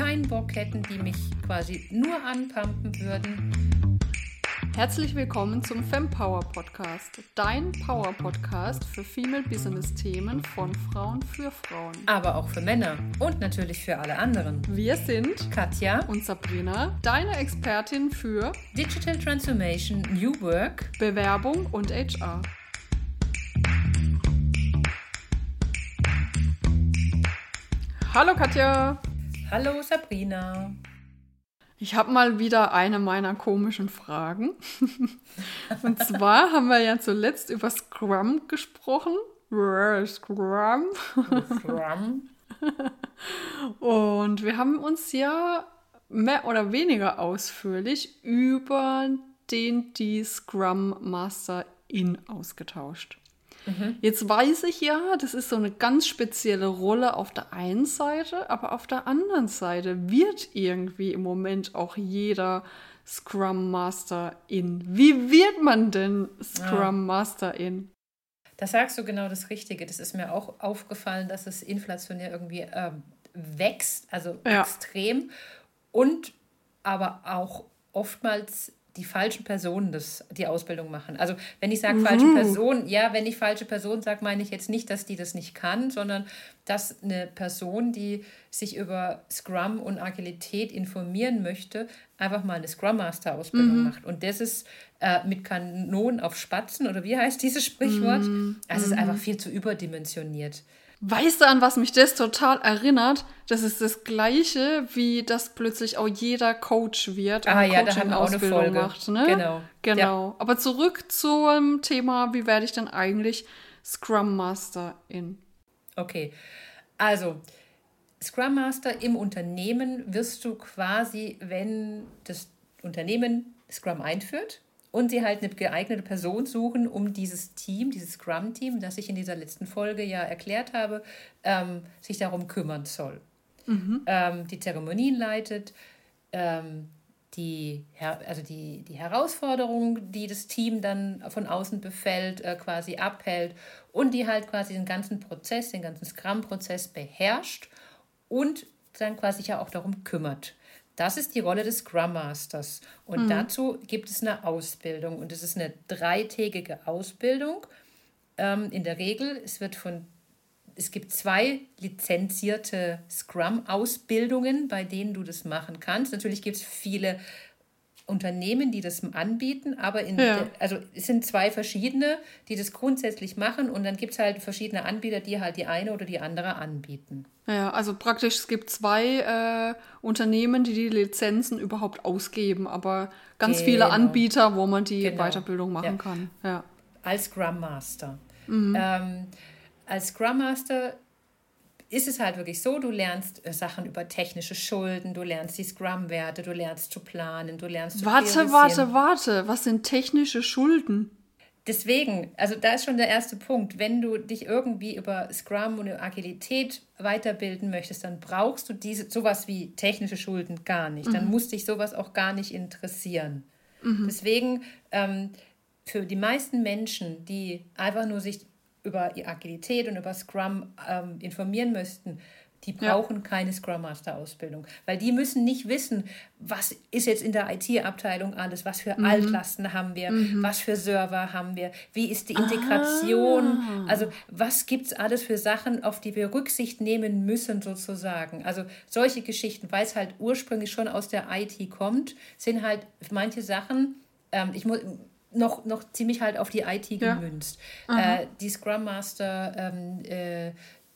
keinen Bock hätten, die mich quasi nur anpumpen würden. Herzlich willkommen zum Fempower Podcast, dein Power Podcast für Female Business Themen von Frauen für Frauen. Aber auch für Männer und natürlich für alle anderen. Wir sind Katja und Sabrina, deine Expertin für Digital Transformation, New Work, Bewerbung und HR. Hallo Katja. Hallo Sabrina. Ich habe mal wieder eine meiner komischen Fragen. Und zwar haben wir ja zuletzt über Scrum gesprochen. Scrum. Scrum. Und wir haben uns ja mehr oder weniger ausführlich über den die Scrum Master in ausgetauscht. Mhm. Jetzt weiß ich ja, das ist so eine ganz spezielle Rolle auf der einen Seite, aber auf der anderen Seite wird irgendwie im Moment auch jeder Scrum Master in. Wie wird man denn Scrum ja. Master in? Da sagst du genau das Richtige. Das ist mir auch aufgefallen, dass es inflationär irgendwie äh, wächst, also ja. extrem und aber auch oftmals die falschen Personen das, die Ausbildung machen. Also wenn ich sage mhm. falsche Person, ja, wenn ich falsche Person sage, meine ich jetzt nicht, dass die das nicht kann, sondern dass eine Person, die sich über Scrum und Agilität informieren möchte, einfach mal eine Scrum Master Ausbildung mhm. macht. Und das ist äh, mit Kanonen auf Spatzen oder wie heißt dieses Sprichwort? Mhm. Es ist einfach mhm. viel zu überdimensioniert. Weißt du, an was mich das total erinnert? Das ist das Gleiche, wie das plötzlich auch jeder Coach wird ah, ja, Coaching-Ausbildung macht. Ne? Genau. Genau. Ja. Aber zurück zum Thema, wie werde ich denn eigentlich Scrum Master in? Okay. Also, Scrum Master im Unternehmen wirst du quasi, wenn das Unternehmen Scrum einführt, und sie halt eine geeignete Person suchen, um dieses Team, dieses Scrum-Team, das ich in dieser letzten Folge ja erklärt habe, ähm, sich darum kümmern soll. Mhm. Ähm, die Zeremonien leitet, ähm, die, also die, die Herausforderung, die das Team dann von außen befällt, äh, quasi abhält und die halt quasi den ganzen Prozess, den ganzen Scrum-Prozess beherrscht und dann quasi ja auch darum kümmert. Das ist die Rolle des Scrum Masters. Und mhm. dazu gibt es eine Ausbildung. Und es ist eine dreitägige Ausbildung. Ähm, in der Regel, es wird von es gibt zwei lizenzierte Scrum-Ausbildungen, bei denen du das machen kannst. Natürlich gibt es viele Unternehmen, die das anbieten, aber in, ja. also es sind zwei verschiedene, die das grundsätzlich machen und dann gibt es halt verschiedene Anbieter, die halt die eine oder die andere anbieten. Ja, also praktisch es gibt zwei äh, Unternehmen, die die Lizenzen überhaupt ausgeben, aber ganz genau. viele Anbieter, wo man die genau. Weiterbildung machen ja. kann. Ja. Als Scrum Master. Mhm. Ähm, als Scrum Master ist es halt wirklich so, du lernst äh, Sachen über technische Schulden, du lernst die Scrum-Werte, du lernst zu planen, du lernst zu Warte, warte, warte, was sind technische Schulden? Deswegen, also da ist schon der erste Punkt. Wenn du dich irgendwie über Scrum und Agilität weiterbilden möchtest, dann brauchst du diese sowas wie technische Schulden gar nicht. Mhm. Dann muss dich sowas auch gar nicht interessieren. Mhm. Deswegen ähm, für die meisten Menschen, die einfach nur sich über Agilität und über Scrum ähm, informieren möchten, die brauchen ja. keine Scrum Master Ausbildung, weil die müssen nicht wissen, was ist jetzt in der IT-Abteilung alles, was für mhm. Altlasten haben wir, mhm. was für Server haben wir, wie ist die Integration, ah. also was gibt es alles für Sachen, auf die wir Rücksicht nehmen müssen sozusagen. Also solche Geschichten, weil es halt ursprünglich schon aus der IT kommt, sind halt manche Sachen, ähm, ich muss noch, noch ziemlich halt auf die IT gemünzt. Ja. Äh, die Scrum Master, ähm, äh,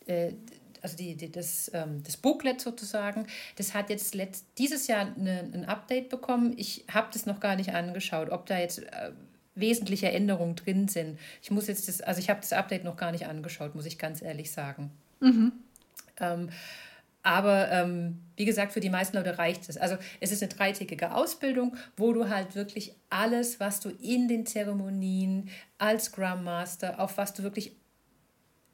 äh, also die, die, das, ähm, das Booklet sozusagen, das hat jetzt letzt, dieses Jahr eine, ein Update bekommen. Ich habe das noch gar nicht angeschaut, ob da jetzt äh, wesentliche Änderungen drin sind. Ich muss jetzt das, also ich habe das Update noch gar nicht angeschaut, muss ich ganz ehrlich sagen. Mhm. Ähm, aber ähm, wie gesagt, für die meisten Leute reicht es. Also es ist eine dreitägige Ausbildung, wo du halt wirklich alles, was du in den Zeremonien als Scrum Master, auf was du wirklich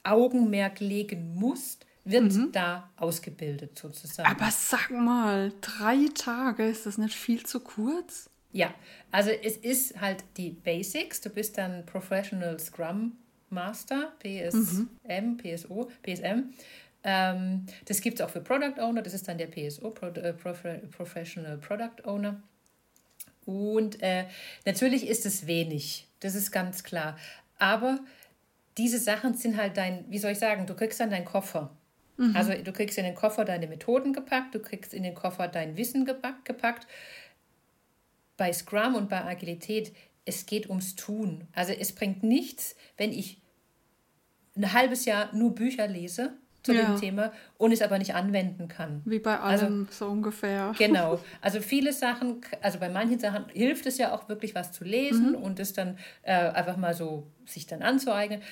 Augenmerk legen musst, wird mhm. da ausgebildet sozusagen. Aber sag mal, drei Tage, ist das nicht viel zu kurz? Ja, also es ist halt die Basics. Du bist dann Professional Scrum Master, PSM, mhm. PSO, PSM. Ähm, das gibt es auch für Product Owner, das ist dann der PSO, Pro, äh, Professional Product Owner. Und äh, natürlich ist es wenig, das ist ganz klar. Aber diese Sachen sind halt dein, wie soll ich sagen, du kriegst dann deinen Koffer. Mhm. Also du kriegst in den Koffer deine Methoden gepackt, du kriegst in den Koffer dein Wissen gepackt. Bei Scrum und bei Agilität, es geht ums Tun. Also es bringt nichts, wenn ich ein halbes Jahr nur Bücher lese zu ja. dem Thema und es aber nicht anwenden kann. Wie bei also allem also, so ungefähr. Genau. Also viele Sachen, also bei manchen Sachen hilft es ja auch wirklich was zu lesen mhm. und es dann äh, einfach mal so sich dann anzueignen,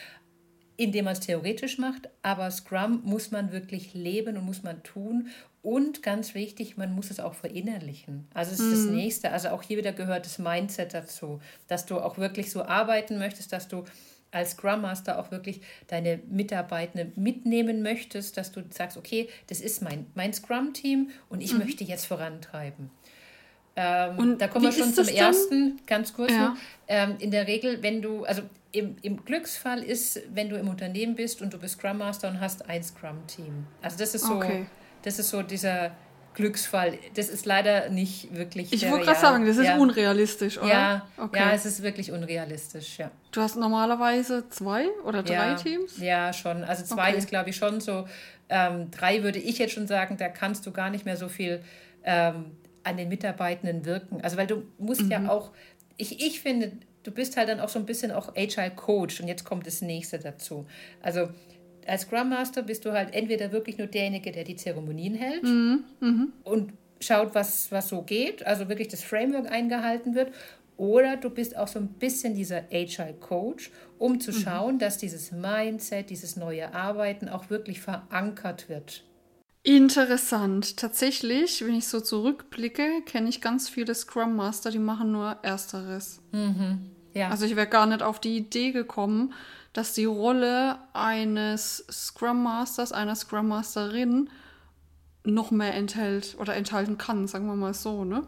indem man es theoretisch macht. Aber Scrum muss man wirklich leben und muss man tun. Und ganz wichtig, man muss es auch verinnerlichen. Also es ist mhm. das Nächste. Also auch hier wieder gehört das Mindset dazu, dass du auch wirklich so arbeiten möchtest, dass du als Scrum Master auch wirklich deine Mitarbeitenden mitnehmen möchtest, dass du sagst, okay, das ist mein, mein Scrum-Team und ich mhm. möchte jetzt vorantreiben. Ähm, und da kommen wir schon zum ersten, ganz kurz ja. Ähm, in der Regel, wenn du, also im, im Glücksfall ist, wenn du im Unternehmen bist und du bist Scrum Master und hast ein Scrum-Team. Also das ist so, okay. das ist so dieser Glücksfall. Das ist leider nicht wirklich. Ich wollte gerade sagen, das ist ja. unrealistisch, oder? Ja, okay. ja, es ist wirklich unrealistisch, ja. Du hast normalerweise zwei oder drei ja, Teams? Ja, schon. Also zwei okay. ist, glaube ich, schon so. Ähm, drei würde ich jetzt schon sagen, da kannst du gar nicht mehr so viel ähm, an den Mitarbeitenden wirken. Also weil du musst mhm. ja auch, ich, ich finde, du bist halt dann auch so ein bisschen auch Agile Coach und jetzt kommt das nächste dazu. Also als Scrum Master bist du halt entweder wirklich nur derjenige, der die Zeremonien hält mhm. Mhm. und schaut, was, was so geht, also wirklich das Framework eingehalten wird. Oder du bist auch so ein bisschen dieser Agile Coach, um zu mhm. schauen, mhm. dass dieses Mindset, dieses neue Arbeiten auch wirklich verankert wird. Interessant. Tatsächlich, wenn ich so zurückblicke, kenne ich ganz viele Scrum Master, die machen nur Ersteres. Mhm. Ja. Also ich wäre gar nicht auf die Idee gekommen, dass die Rolle eines Scrum Masters, einer Scrum Masterin noch mehr enthält oder enthalten kann, sagen wir mal so, ne?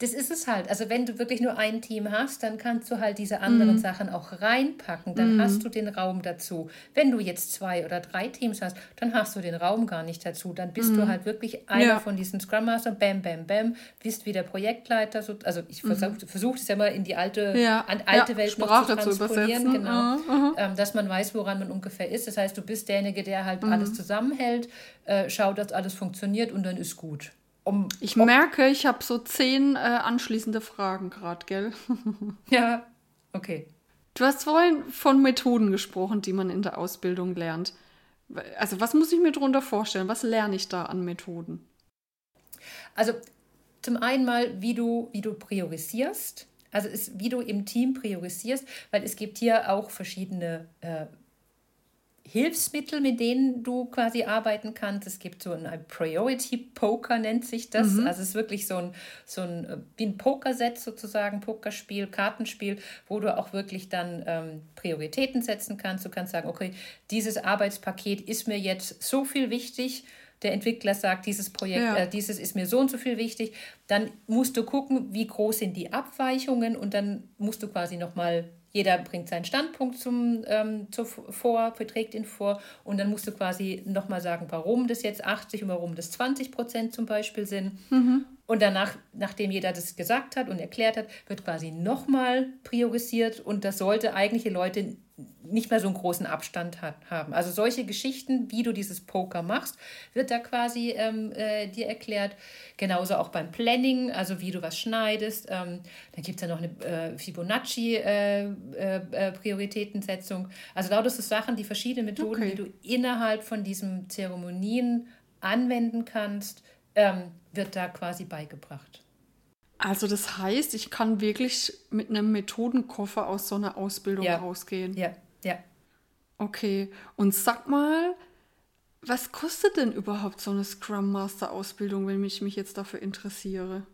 Das ist es halt. Also wenn du wirklich nur ein Team hast, dann kannst du halt diese anderen mm. Sachen auch reinpacken. Dann mm. hast du den Raum dazu. Wenn du jetzt zwei oder drei Teams hast, dann hast du den Raum gar nicht dazu. Dann bist mm. du mhm. halt wirklich einer ja. von diesen Scrum Master, bam, bam, bam, bist wie der Projektleiter. So, also ich versuche mhm. versuch es ja mal in die alte, ja. an, alte ja. Welt Sprache zu transponieren. Genau, uh, ähm, dass man weiß, woran man ungefähr ist. Das heißt, du bist derjenige, der halt mhm. alles zusammenhält, äh, schaut, dass alles funktioniert und dann ist gut. Um, ich merke, ich habe so zehn äh, anschließende Fragen gerade, gell? ja, okay. Du hast vorhin von Methoden gesprochen, die man in der Ausbildung lernt. Also was muss ich mir darunter vorstellen? Was lerne ich da an Methoden? Also zum einen mal, wie du, wie du priorisierst. Also ist, wie du im Team priorisierst, weil es gibt hier auch verschiedene äh, Hilfsmittel, mit denen du quasi arbeiten kannst. Es gibt so ein Priority Poker, nennt sich das. Mhm. Also es ist wirklich so ein, so ein, äh, wie ein Pokerset sozusagen, Pokerspiel, Kartenspiel, wo du auch wirklich dann ähm, Prioritäten setzen kannst. Du kannst sagen, okay, dieses Arbeitspaket ist mir jetzt so viel wichtig. Der Entwickler sagt, dieses Projekt, ja. äh, dieses ist mir so und so viel wichtig. Dann musst du gucken, wie groß sind die Abweichungen und dann musst du quasi nochmal jeder bringt seinen Standpunkt zum, ähm, zu, vor, verträgt ihn vor und dann musst du quasi nochmal sagen, warum das jetzt 80 und warum das 20 Prozent zum Beispiel sind. Mhm. Und danach, nachdem jeder das gesagt hat und erklärt hat, wird quasi nochmal priorisiert und das sollte eigentlich die Leute nicht mehr so einen großen Abstand hat, haben. Also solche Geschichten, wie du dieses Poker machst, wird da quasi ähm, äh, dir erklärt. Genauso auch beim Planning, also wie du was schneidest. Ähm, dann gibt es ja noch eine äh, Fibonacci-Prioritätensetzung. Äh, äh, also lauter so Sachen, die verschiedenen Methoden, okay. die du innerhalb von diesen Zeremonien anwenden kannst, ähm, wird da quasi beigebracht. Also das heißt, ich kann wirklich mit einem Methodenkoffer aus so einer Ausbildung ja. rausgehen. Ja, ja. Okay. Und sag mal, was kostet denn überhaupt so eine Scrum Master Ausbildung, wenn ich mich jetzt dafür interessiere?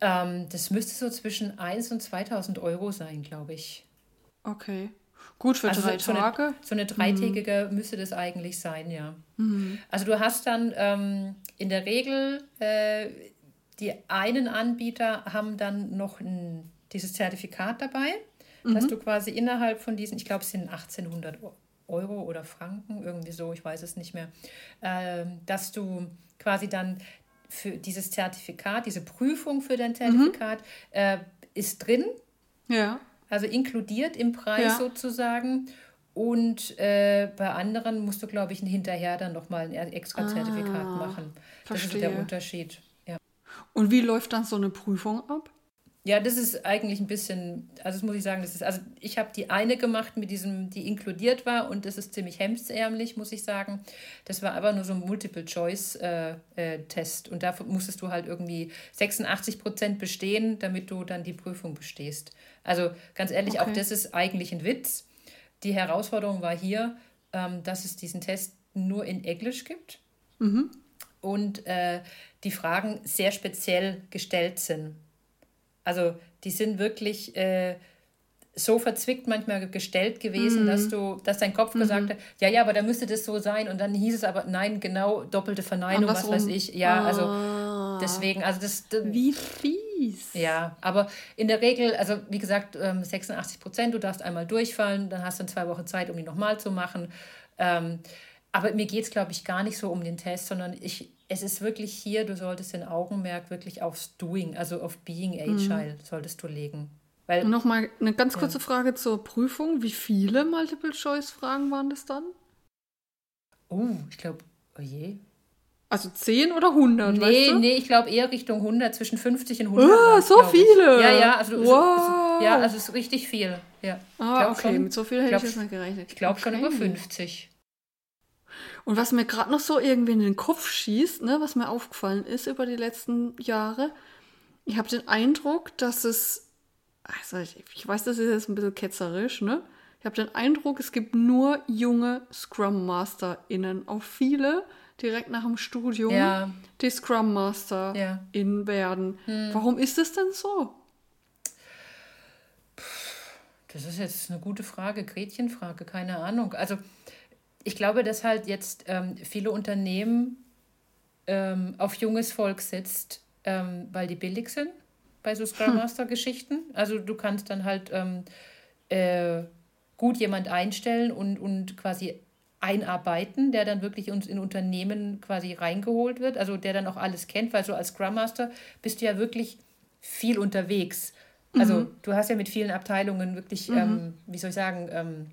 Ähm, das müsste so zwischen 1 und 2000 Euro sein, glaube ich. Okay. Gut, für also drei so, Tage. So eine, so eine dreitägige mhm. müsste das eigentlich sein, ja. Mhm. Also du hast dann ähm, in der Regel äh, die einen Anbieter haben dann noch ein, dieses Zertifikat dabei, mhm. dass du quasi innerhalb von diesen, ich glaube, es sind 1800 Euro oder Franken, irgendwie so, ich weiß es nicht mehr, äh, dass du quasi dann für dieses Zertifikat, diese Prüfung für dein Zertifikat mhm. äh, ist drin. Ja. Also inkludiert im Preis ja. sozusagen. Und äh, bei anderen musst du, glaube ich, hinterher dann nochmal ein extra Zertifikat ah, machen. Das verstehe. ist der Unterschied. Und wie läuft dann so eine Prüfung ab? Ja, das ist eigentlich ein bisschen, also das muss ich sagen, das ist, also ich habe die eine gemacht mit diesem, die inkludiert war und das ist ziemlich hemdsärmlich, muss ich sagen. Das war aber nur so ein Multiple-Choice-Test äh, äh, und da musstest du halt irgendwie 86 Prozent bestehen, damit du dann die Prüfung bestehst. Also ganz ehrlich, okay. auch das ist eigentlich ein Witz. Die Herausforderung war hier, ähm, dass es diesen Test nur in Englisch gibt mhm. und äh, die Fragen sehr speziell gestellt sind. Also die sind wirklich äh, so verzwickt manchmal gestellt gewesen, mhm. dass du, dass dein Kopf mhm. gesagt hat, ja, ja, aber da müsste das so sein. Und dann hieß es aber, nein, genau, doppelte Verneinung, was weiß ich. Ja, ah. also deswegen, also das. Wie fies. Ja, aber in der Regel, also wie gesagt, 86 ähm, Prozent, du darfst einmal durchfallen, dann hast du zwei Wochen Zeit, um die nochmal zu machen. Ähm, aber mir geht es, glaube ich, gar nicht so um den Test, sondern ich, es ist wirklich hier, du solltest den Augenmerk wirklich aufs Doing, also auf Being Agile, mhm. solltest du legen. Weil, Nochmal eine ganz kurze ja. Frage zur Prüfung. Wie viele Multiple-Choice-Fragen waren das dann? Oh, ich glaube, oh je. Also 10 oder 100? Nee, weißt du? nee, ich glaube eher Richtung 100, zwischen 50 und 100. Oh, so viele! Ja, ja, also, wow. ja, also es ist richtig viel. Ja. Ah, okay, schon, mit so viel hätte ich, glaub, ich jetzt nicht gerechnet. Ich glaube okay. schon über 50. Und was mir gerade noch so irgendwie in den Kopf schießt, ne, was mir aufgefallen ist über die letzten Jahre, ich habe den Eindruck, dass es, also ich, ich weiß, das ist jetzt ein bisschen ketzerisch, ne? Ich habe den Eindruck, es gibt nur junge Scrum MasterInnen, auch viele direkt nach dem Studium, ja. die Scrum Master ja. in werden. Hm. Warum ist es denn so? Das ist jetzt eine gute Frage, Gretchenfrage, keine Ahnung. Also ich glaube, dass halt jetzt ähm, viele Unternehmen ähm, auf junges Volk setzt, ähm, weil die billig sind bei so Scrum hm. Master Geschichten. Also du kannst dann halt ähm, äh, gut jemand einstellen und, und quasi einarbeiten, der dann wirklich uns in Unternehmen quasi reingeholt wird, also der dann auch alles kennt, weil so als Scrum Master bist du ja wirklich viel unterwegs. Also mhm. du hast ja mit vielen Abteilungen wirklich, mhm. ähm, wie soll ich sagen, ähm,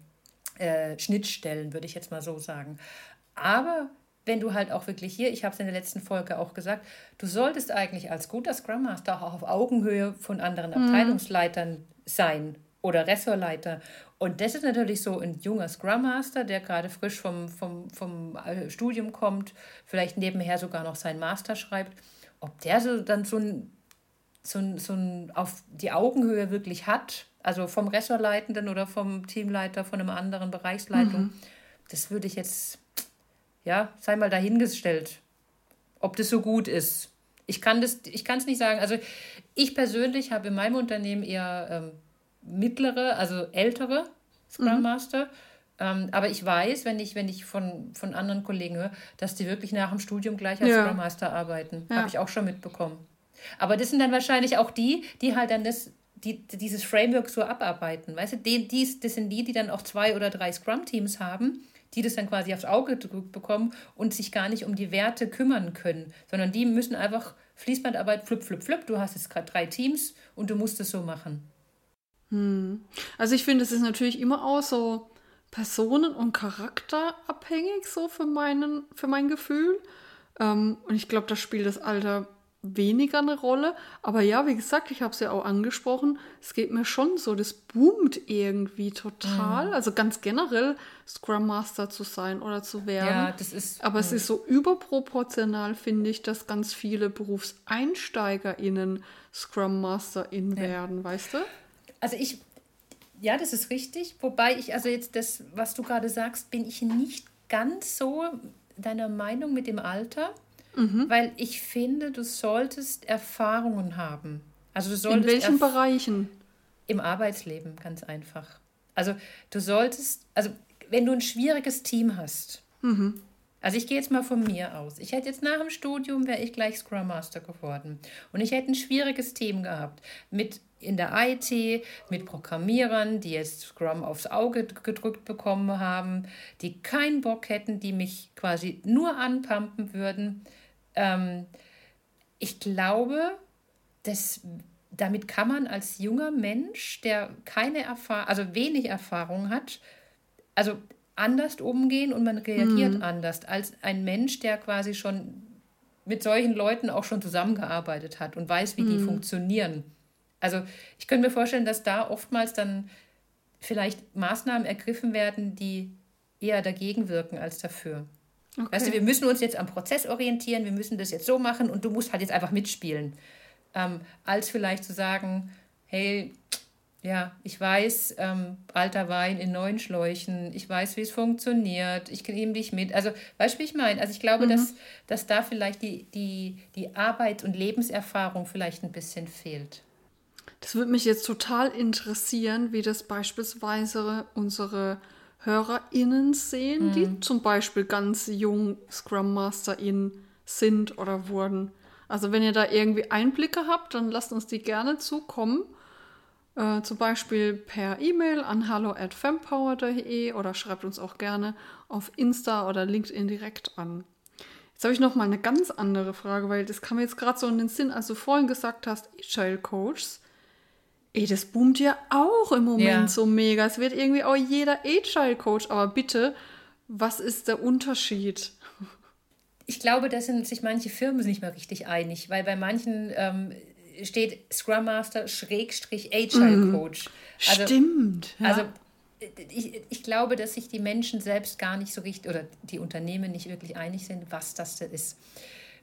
äh, Schnittstellen, würde ich jetzt mal so sagen. Aber wenn du halt auch wirklich hier, ich habe es in der letzten Folge auch gesagt, du solltest eigentlich als guter Scrum Master auch auf Augenhöhe von anderen mhm. Abteilungsleitern sein oder Ressortleiter. Und das ist natürlich so ein junger Scrum Master, der gerade frisch vom, vom, vom äh, Studium kommt, vielleicht nebenher sogar noch seinen Master schreibt, ob der so dann so ein, so ein, so ein auf die Augenhöhe wirklich hat also vom Ressortleitenden oder vom Teamleiter von einem anderen Bereichsleitung. Mhm. Das würde ich jetzt, ja, sei mal dahingestellt, ob das so gut ist. Ich kann es nicht sagen. Also ich persönlich habe in meinem Unternehmen eher ähm, mittlere, also ältere Scrum mhm. Master. Ähm, aber ich weiß, wenn ich, wenn ich von, von anderen Kollegen höre, dass die wirklich nach dem Studium gleich als ja. Scrum Master arbeiten. Ja. Habe ich auch schon mitbekommen. Aber das sind dann wahrscheinlich auch die, die halt dann das die, dieses Framework so abarbeiten. Weißt du, die, die, das sind die, die dann auch zwei oder drei Scrum-Teams haben, die das dann quasi aufs Auge gedrückt bekommen und sich gar nicht um die Werte kümmern können, sondern die müssen einfach Fließbandarbeit, flip, flip, flip. Du hast jetzt gerade drei Teams und du musst es so machen. Hm. Also ich finde, es ist natürlich immer auch so personen- und charakterabhängig, so für, meinen, für mein Gefühl. Ähm, und ich glaube, da spielt das Alter weniger eine Rolle. Aber ja, wie gesagt, ich habe es ja auch angesprochen, es geht mir schon so, das boomt irgendwie total. Mhm. Also ganz generell Scrum Master zu sein oder zu werden. Ja, das ist. Aber es ist so überproportional, finde ich, dass ganz viele BerufseinsteigerInnen Scrum MasterInnen ja. werden, weißt du? Also ich, ja, das ist richtig. Wobei ich, also jetzt das, was du gerade sagst, bin ich nicht ganz so deiner Meinung mit dem Alter. Mhm. Weil ich finde, du solltest Erfahrungen haben. Also du solltest In welchen Bereichen? Im Arbeitsleben, ganz einfach. Also du solltest, also wenn du ein schwieriges Team hast, mhm. also ich gehe jetzt mal von mir aus. Ich hätte jetzt nach dem Studium, wäre ich gleich Scrum Master geworden. Und ich hätte ein schwieriges Team gehabt mit in der IT mit Programmierern, die jetzt Scrum aufs Auge gedrückt bekommen haben, die keinen Bock hätten, die mich quasi nur anpumpen würden. Ähm, ich glaube, dass damit kann man als junger Mensch, der keine Erfahrung, also wenig Erfahrung hat, also anders umgehen und man reagiert mhm. anders als ein Mensch, der quasi schon mit solchen Leuten auch schon zusammengearbeitet hat und weiß, wie mhm. die funktionieren. Also ich könnte mir vorstellen, dass da oftmals dann vielleicht Maßnahmen ergriffen werden, die eher dagegen wirken als dafür. Okay. Weißt du, wir müssen uns jetzt am Prozess orientieren, wir müssen das jetzt so machen und du musst halt jetzt einfach mitspielen. Ähm, als vielleicht zu sagen, hey, ja, ich weiß, ähm, alter Wein in neuen Schläuchen, ich weiß, wie es funktioniert, ich nehme dich mit. Also, weißt du, wie ich meine? Also, ich glaube, mhm. dass, dass da vielleicht die, die, die Arbeit und Lebenserfahrung vielleicht ein bisschen fehlt. Das würde mich jetzt total interessieren, wie das beispielsweise unsere HörerInnen sehen, mhm. die zum Beispiel ganz jung Scrum MasterInnen sind oder wurden. Also wenn ihr da irgendwie Einblicke habt, dann lasst uns die gerne zukommen. Äh, zum Beispiel per E-Mail an hallo@fempower.de oder schreibt uns auch gerne auf Insta oder LinkedIn direkt an. Jetzt habe ich noch mal eine ganz andere Frage, weil das kam mir jetzt gerade so in den Sinn, als du vorhin gesagt hast, Agile Coaches. Ey, das boomt ja auch im Moment ja. so mega. Es wird irgendwie auch jeder Agile Coach, aber bitte, was ist der Unterschied? Ich glaube, da sind sich manche Firmen nicht mehr richtig einig, weil bei manchen ähm, steht Scrum Master Schrägstrich Agile mhm. Coach. Also, Stimmt. Ja. Also ich, ich glaube, dass sich die Menschen selbst gar nicht so richtig oder die Unternehmen nicht wirklich einig sind, was das da ist.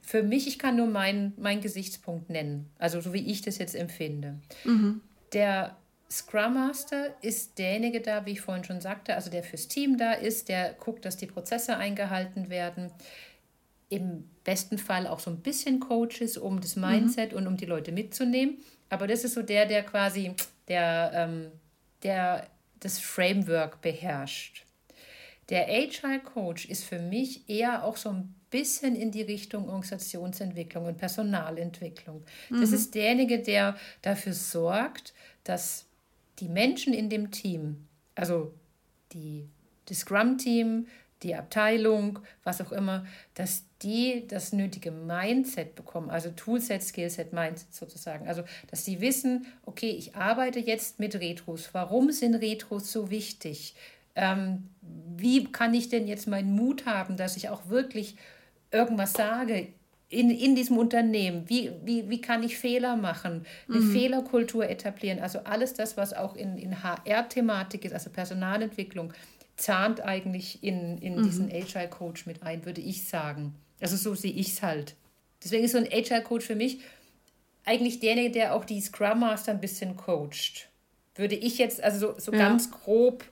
Für mich, ich kann nur meinen mein Gesichtspunkt nennen, also so wie ich das jetzt empfinde. Mhm. Der Scrum Master ist derjenige da, wie ich vorhin schon sagte, also der fürs Team da ist, der guckt, dass die Prozesse eingehalten werden, im besten Fall auch so ein bisschen Coach ist, um das Mindset mhm. und um die Leute mitzunehmen. Aber das ist so der, der quasi der, ähm, der das Framework beherrscht. Der Agile Coach ist für mich eher auch so ein bisschen in die Richtung Organisationsentwicklung und Personalentwicklung. Mhm. Das ist derjenige, der dafür sorgt, dass die Menschen in dem Team, also die, das Scrum-Team, die Abteilung, was auch immer, dass die das nötige Mindset bekommen, also Toolset, Skillset, Mindset sozusagen. Also, dass die wissen, okay, ich arbeite jetzt mit Retros. Warum sind Retros so wichtig? Ähm, wie kann ich denn jetzt meinen Mut haben, dass ich auch wirklich irgendwas sage in, in diesem Unternehmen? Wie, wie, wie kann ich Fehler machen? Eine mhm. Fehlerkultur etablieren? Also alles das, was auch in, in HR-Thematik ist, also Personalentwicklung, zahnt eigentlich in, in mhm. diesen Agile Coach mit ein, würde ich sagen. Also so sehe ich es halt. Deswegen ist so ein Agile Coach für mich eigentlich derjenige, der auch die Scrum Master ein bisschen coacht. Würde ich jetzt, also so, so ja. ganz grob,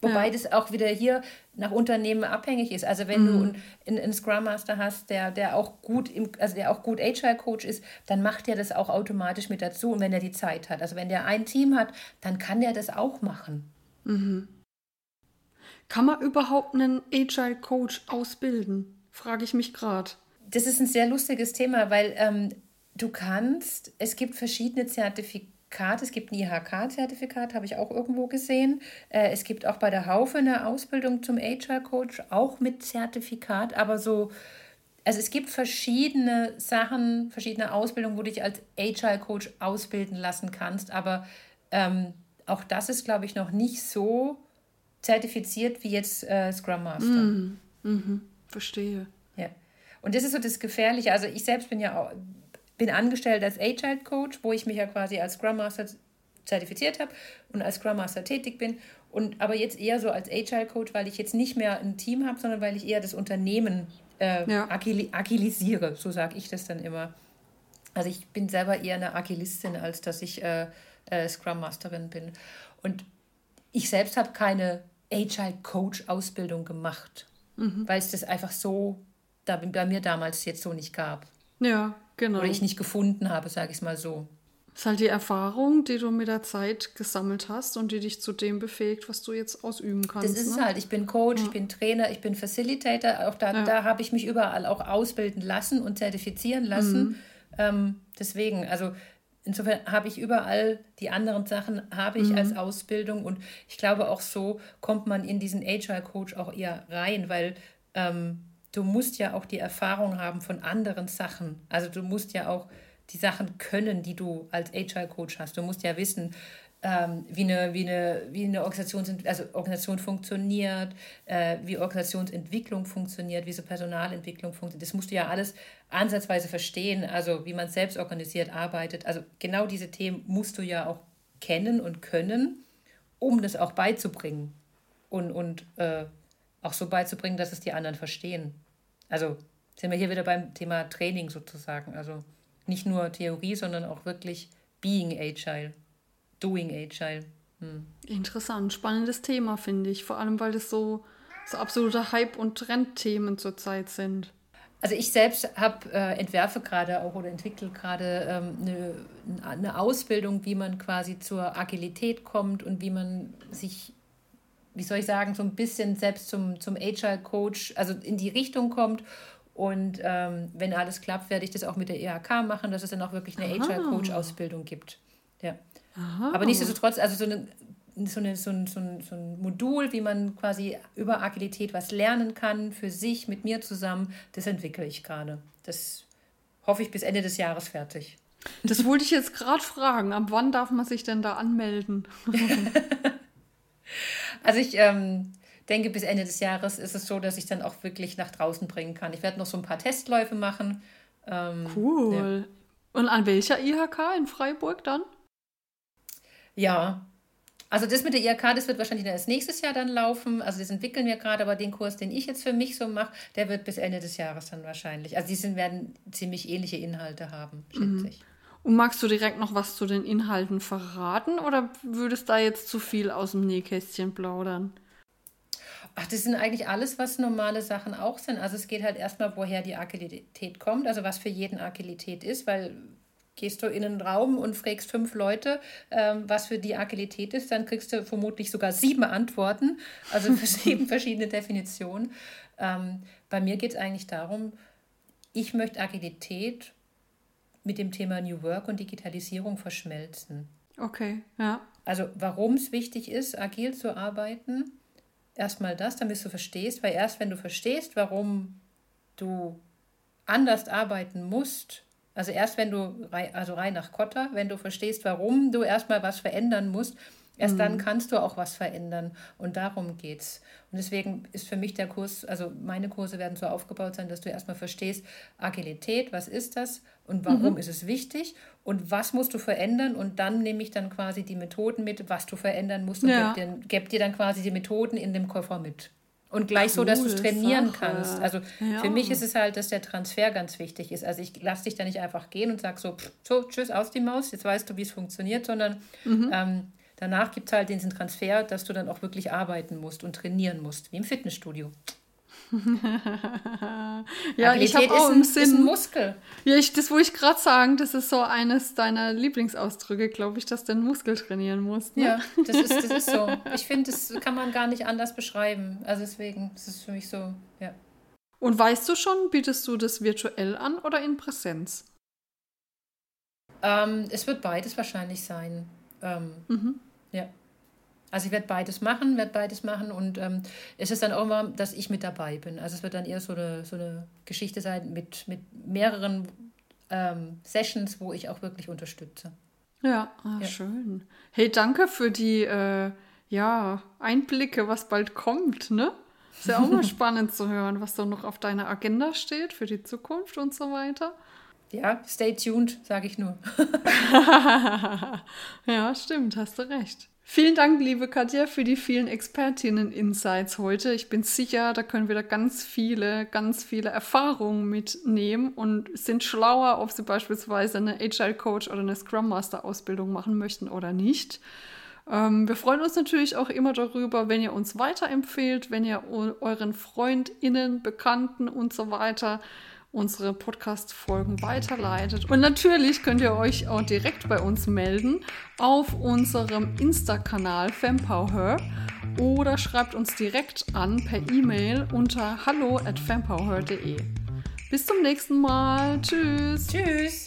wobei ja. das auch wieder hier nach Unternehmen abhängig ist. Also wenn mhm. du einen, einen, Scrum Master hast, der, der auch gut im, also der auch gut Agile Coach ist, dann macht er das auch automatisch mit dazu und wenn er die Zeit hat. Also wenn der ein Team hat, dann kann der das auch machen. Mhm. Kann man überhaupt einen Agile Coach ausbilden? Frage ich mich gerade. Das ist ein sehr lustiges Thema, weil ähm, du kannst, es gibt verschiedene Zertifikate. Es gibt ein IHK-Zertifikat, habe ich auch irgendwo gesehen. Äh, es gibt auch bei der Haufe eine Ausbildung zum Agile Coach, auch mit Zertifikat, aber so. Also es gibt verschiedene Sachen, verschiedene Ausbildungen, wo du dich als Agile Coach ausbilden lassen kannst, aber ähm, auch das ist, glaube ich, noch nicht so zertifiziert wie jetzt äh, Scrum Master. Mhm. Mhm. Verstehe. Ja. Und das ist so das Gefährliche. Also ich selbst bin ja auch, bin angestellt als Agile Coach, wo ich mich ja quasi als Scrum Master zertifiziert habe und als Scrum Master tätig bin. Und aber jetzt eher so als Agile Coach, weil ich jetzt nicht mehr ein Team habe, sondern weil ich eher das Unternehmen äh, ja. agil agilisiere, so sage ich das dann immer. Also ich bin selber eher eine Agilistin, als dass ich äh, äh, Scrum Masterin bin. Und ich selbst habe keine Agile Coach Ausbildung gemacht, mhm. weil es das einfach so da, bei mir damals jetzt so nicht gab. Ja, genau. Oder ich nicht gefunden habe, sage ich es mal so. Das ist halt die Erfahrung, die du mit der Zeit gesammelt hast und die dich zu dem befähigt, was du jetzt ausüben kannst. Das ist ne? halt. Ich bin Coach, ja. ich bin Trainer, ich bin Facilitator. Auch da, ja. da habe ich mich überall auch ausbilden lassen und zertifizieren lassen. Mhm. Ähm, deswegen, also insofern habe ich überall die anderen Sachen, habe ich mhm. als Ausbildung und ich glaube auch so kommt man in diesen Agile Coach auch eher rein, weil ähm, du musst ja auch die Erfahrung haben von anderen Sachen. Also du musst ja auch die Sachen können, die du als Agile Coach hast. Du musst ja wissen, ähm, wie, eine, wie, eine, wie eine Organisation, also Organisation funktioniert, äh, wie Organisationsentwicklung funktioniert, wie so Personalentwicklung funktioniert. Das musst du ja alles ansatzweise verstehen, also wie man selbst organisiert arbeitet. Also genau diese Themen musst du ja auch kennen und können, um das auch beizubringen und, und äh, auch so beizubringen, dass es die anderen verstehen. Also sind wir hier wieder beim Thema Training sozusagen. Also nicht nur Theorie, sondern auch wirklich Being Agile. Doing Agile. Hm. Interessant, spannendes Thema, finde ich. Vor allem, weil das so, so absolute Hype- und Trendthemen zurzeit sind. Also ich selbst habe äh, entwerfe gerade auch oder entwickle gerade ähm, eine, eine Ausbildung, wie man quasi zur Agilität kommt und wie man sich, wie soll ich sagen, so ein bisschen selbst zum, zum Agile Coach, also in die Richtung kommt. Und ähm, wenn alles klappt, werde ich das auch mit der EHK machen, dass es dann auch wirklich eine Agile Coach Ausbildung gibt. Ja. Aha. Aber nichtsdestotrotz, also so, eine, so, eine, so, ein, so, ein, so ein Modul, wie man quasi über Agilität was lernen kann, für sich, mit mir zusammen, das entwickle ich gerade. Das hoffe ich bis Ende des Jahres fertig. Das wollte ich jetzt gerade fragen. Ab wann darf man sich denn da anmelden? also ich ähm, denke, bis Ende des Jahres ist es so, dass ich dann auch wirklich nach draußen bringen kann. Ich werde noch so ein paar Testläufe machen. Ähm, cool. Ja. Und an welcher IHK in Freiburg dann? Ja, also das mit der IHK, das wird wahrscheinlich erst nächstes Jahr dann laufen. Also das entwickeln wir gerade, aber den Kurs, den ich jetzt für mich so mache, der wird bis Ende des Jahres dann wahrscheinlich. Also die sind, werden ziemlich ähnliche Inhalte haben, schätze mhm. ich. Und magst du direkt noch was zu den Inhalten verraten oder würdest da jetzt zu viel aus dem Nähkästchen plaudern? Ach, das sind eigentlich alles, was normale Sachen auch sind. Also es geht halt erstmal, woher die Agilität kommt, also was für jeden Agilität ist, weil Gehst du in einen Raum und fragst fünf Leute, ähm, was für die Agilität ist, dann kriegst du vermutlich sogar sieben Antworten, also sieben verschiedene Definitionen. Ähm, bei mir geht es eigentlich darum, ich möchte Agilität mit dem Thema New Work und Digitalisierung verschmelzen. Okay, ja. Also warum es wichtig ist, agil zu arbeiten, erstmal das, damit du verstehst, weil erst wenn du verstehst, warum du anders arbeiten musst, also erst wenn du, also rein nach Kotter, wenn du verstehst, warum du erstmal was verändern musst, erst mhm. dann kannst du auch was verändern. Und darum geht's. Und deswegen ist für mich der Kurs, also meine Kurse werden so aufgebaut sein, dass du erstmal verstehst, Agilität, was ist das und warum mhm. ist es wichtig und was musst du verändern und dann nehme ich dann quasi die Methoden mit, was du verändern musst und ja. gebe dir, geb dir dann quasi die Methoden in dem Koffer mit. Und gleich so, dass du es trainieren Sache. kannst. Also ja. für mich ist es halt, dass der Transfer ganz wichtig ist. Also ich lasse dich da nicht einfach gehen und sage so, so, tschüss, aus die Maus, jetzt weißt du, wie es funktioniert, sondern mhm. ähm, danach gibt es halt diesen Transfer, dass du dann auch wirklich arbeiten musst und trainieren musst, wie im Fitnessstudio. ja, Agilität ich habe auch im Sinn. Ist ein Muskel. Ja, ich, das wollte ich gerade sagen. Das ist so eines deiner Lieblingsausdrücke, glaube ich, dass du den Muskel trainieren musst. Ne? Ja, das ist, das ist so. Ich finde, das kann man gar nicht anders beschreiben. Also deswegen, das ist für mich so, ja. Und weißt du schon, bietest du das virtuell an oder in Präsenz? Ähm, es wird beides wahrscheinlich sein. Ähm, mhm. Ja. Also ich werde beides machen, werde beides machen und ähm, es ist dann auch immer, dass ich mit dabei bin. Also es wird dann eher so eine, so eine Geschichte sein mit, mit mehreren ähm, Sessions, wo ich auch wirklich unterstütze. Ja, ah, ja. schön. Hey, danke für die äh, ja, Einblicke, was bald kommt, ne? Ist ja auch mal spannend zu hören, was da noch auf deiner Agenda steht für die Zukunft und so weiter. Ja, stay tuned, sage ich nur. ja, stimmt, hast du recht. Vielen Dank, liebe Katja, für die vielen Expertinnen-Insights heute. Ich bin sicher, da können wir da ganz viele, ganz viele Erfahrungen mitnehmen und sind schlauer, ob sie beispielsweise eine Agile Coach oder eine Scrum Master Ausbildung machen möchten oder nicht. Ähm, wir freuen uns natürlich auch immer darüber, wenn ihr uns weiterempfehlt, wenn ihr euren FreundInnen, Bekannten und so weiter unsere Podcast-Folgen weiterleitet. Und natürlich könnt ihr euch auch direkt bei uns melden auf unserem Insta-Kanal FempowerHer oder schreibt uns direkt an per E-Mail unter hallo at. Bis zum nächsten Mal. Tschüss. Tschüss.